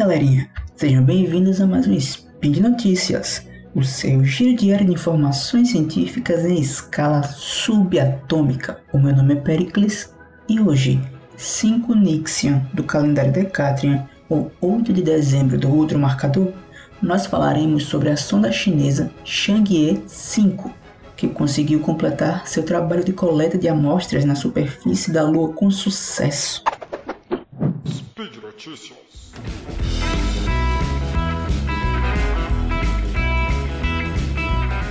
galerinha, sejam bem-vindos a mais um Spin de Notícias, o seu giro diário de informações científicas em escala subatômica. O meu nome é Pericles e hoje, 5 Nixian do calendário Decatrian, ou 8 de dezembro do outro marcador, nós falaremos sobre a sonda chinesa Chang'e 5, que conseguiu completar seu trabalho de coleta de amostras na superfície da Lua com sucesso. Speed Notícias.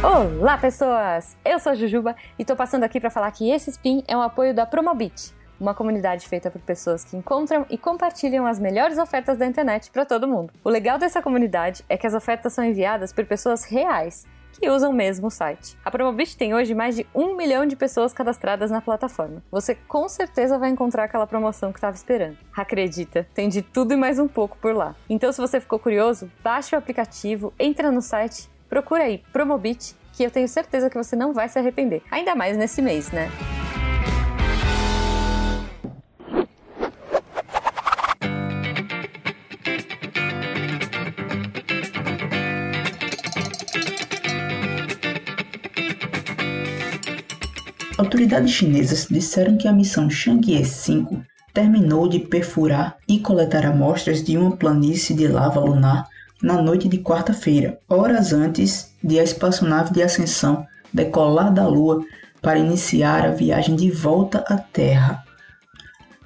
Olá, pessoas! Eu sou a Jujuba e tô passando aqui para falar que esse spin é um apoio da Promobit, uma comunidade feita por pessoas que encontram e compartilham as melhores ofertas da internet para todo mundo. O legal dessa comunidade é que as ofertas são enviadas por pessoas reais que usam mesmo o site. A Promobit tem hoje mais de um milhão de pessoas cadastradas na plataforma. Você com certeza vai encontrar aquela promoção que estava esperando. Acredita, tem de tudo e mais um pouco por lá. Então, se você ficou curioso, baixe o aplicativo, entra no site Procura aí Promobit, que eu tenho certeza que você não vai se arrepender. Ainda mais nesse mês, né? Autoridades chinesas disseram que a missão Chang'e 5 terminou de perfurar e coletar amostras de uma planície de lava lunar na noite de quarta-feira, horas antes de a espaçonave de ascensão decolar da Lua para iniciar a viagem de volta à Terra.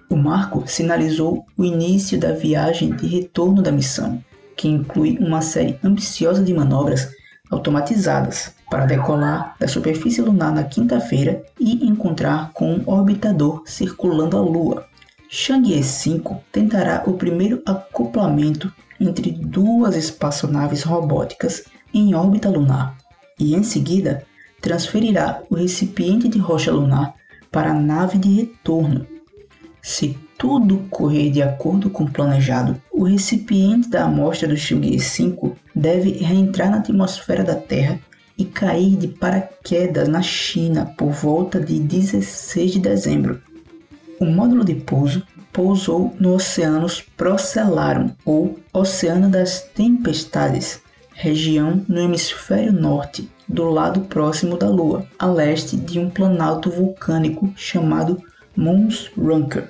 O marco sinalizou o início da viagem de retorno da missão, que inclui uma série ambiciosa de manobras automatizadas para decolar da superfície lunar na quinta-feira e encontrar com um orbitador circulando a Lua. Chang'e 5 tentará o primeiro acoplamento entre duas espaçonaves robóticas em órbita lunar e, em seguida, transferirá o recipiente de rocha lunar para a nave de retorno. Se tudo correr de acordo com o planejado, o recipiente da amostra do Chang'e 5 deve reentrar na atmosfera da Terra e cair de paraquedas na China por volta de 16 de dezembro. O módulo de pouso pousou no Oceanus Procellarum, ou Oceano das Tempestades, região no hemisfério norte, do lado próximo da Lua, a leste de um planalto vulcânico chamado Mons Runker.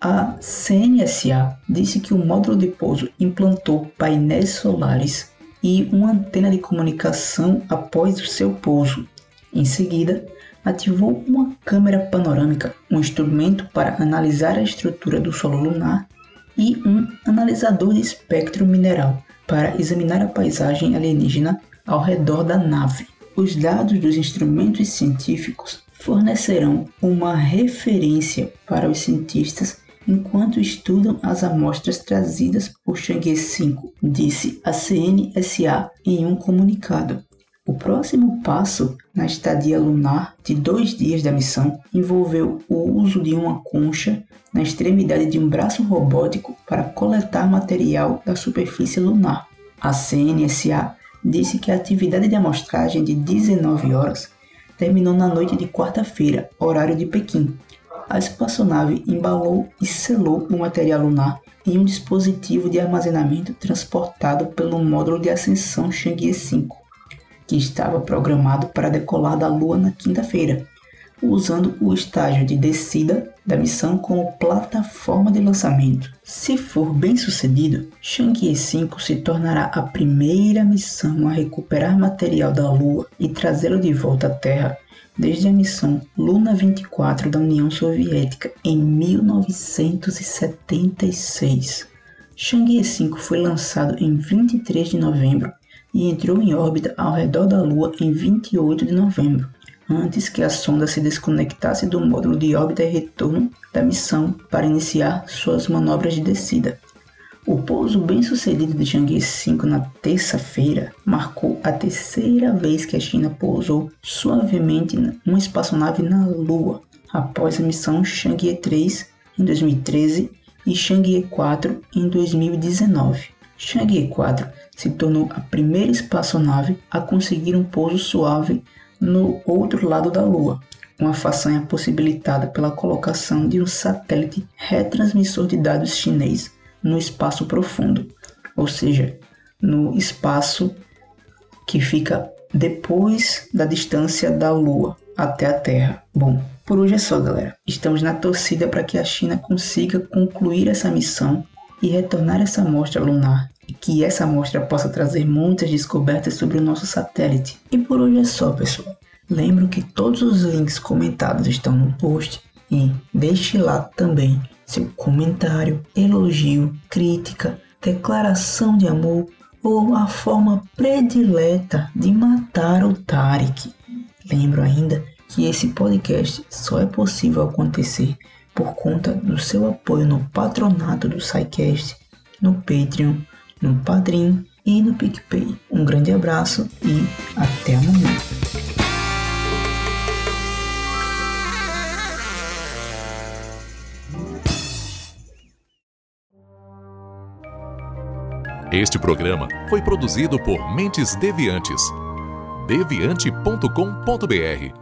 A CNSA disse que o módulo de pouso implantou painéis solares e uma antena de comunicação após o seu pouso. Em seguida, ativou uma câmera panorâmica, um instrumento para analisar a estrutura do solo lunar e um analisador de espectro mineral para examinar a paisagem alienígena ao redor da nave. Os dados dos instrumentos científicos fornecerão uma referência para os cientistas enquanto estudam as amostras trazidas por Chang'e 5, disse a CNSA em um comunicado. O próximo passo na estadia lunar de dois dias da missão envolveu o uso de uma concha na extremidade de um braço robótico para coletar material da superfície lunar. A CNSA disse que a atividade de amostragem de 19 horas terminou na noite de quarta-feira, horário de Pequim. A espaçonave embalou e selou o material lunar em um dispositivo de armazenamento transportado pelo módulo de ascensão Chang'e 5 que estava programado para decolar da Lua na quinta-feira, usando o estágio de descida da missão como plataforma de lançamento. Se for bem sucedido, Chang'e 5 se tornará a primeira missão a recuperar material da Lua e trazê-lo de volta à Terra desde a missão Luna 24 da União Soviética em 1976. Chang'e 5 foi lançado em 23 de novembro e entrou em órbita ao redor da Lua em 28 de novembro, antes que a sonda se desconectasse do módulo de órbita e retorno da missão para iniciar suas manobras de descida. O pouso bem-sucedido de Chang'e 5 na terça-feira marcou a terceira vez que a China pousou suavemente uma espaçonave na Lua, após a missão Chang'e 3 em 2013 e Chang'e 4 em 2019. Chang'e 4 se tornou a primeira espaçonave a conseguir um pouso suave no outro lado da Lua, uma façanha possibilitada pela colocação de um satélite retransmissor de dados chinês no espaço profundo. ou seja, no espaço que fica depois da distância da Lua até a Terra. Bom, por hoje é só, galera. Estamos na torcida para que a China consiga concluir essa missão e retornar essa amostra lunar e que essa amostra possa trazer muitas descobertas sobre o nosso satélite. E por hoje é só, pessoal. Lembro que todos os links comentados estão no post e deixe lá também seu comentário, elogio, crítica, declaração de amor ou a forma predileta de matar o Tarek. Lembro ainda que esse podcast só é possível acontecer por conta do seu apoio no patronato do SciCast, no Patreon, no Padrim e no PicPay. Um grande abraço e até amanhã. Este programa foi produzido por Mentes Deviantes. deviante.com.br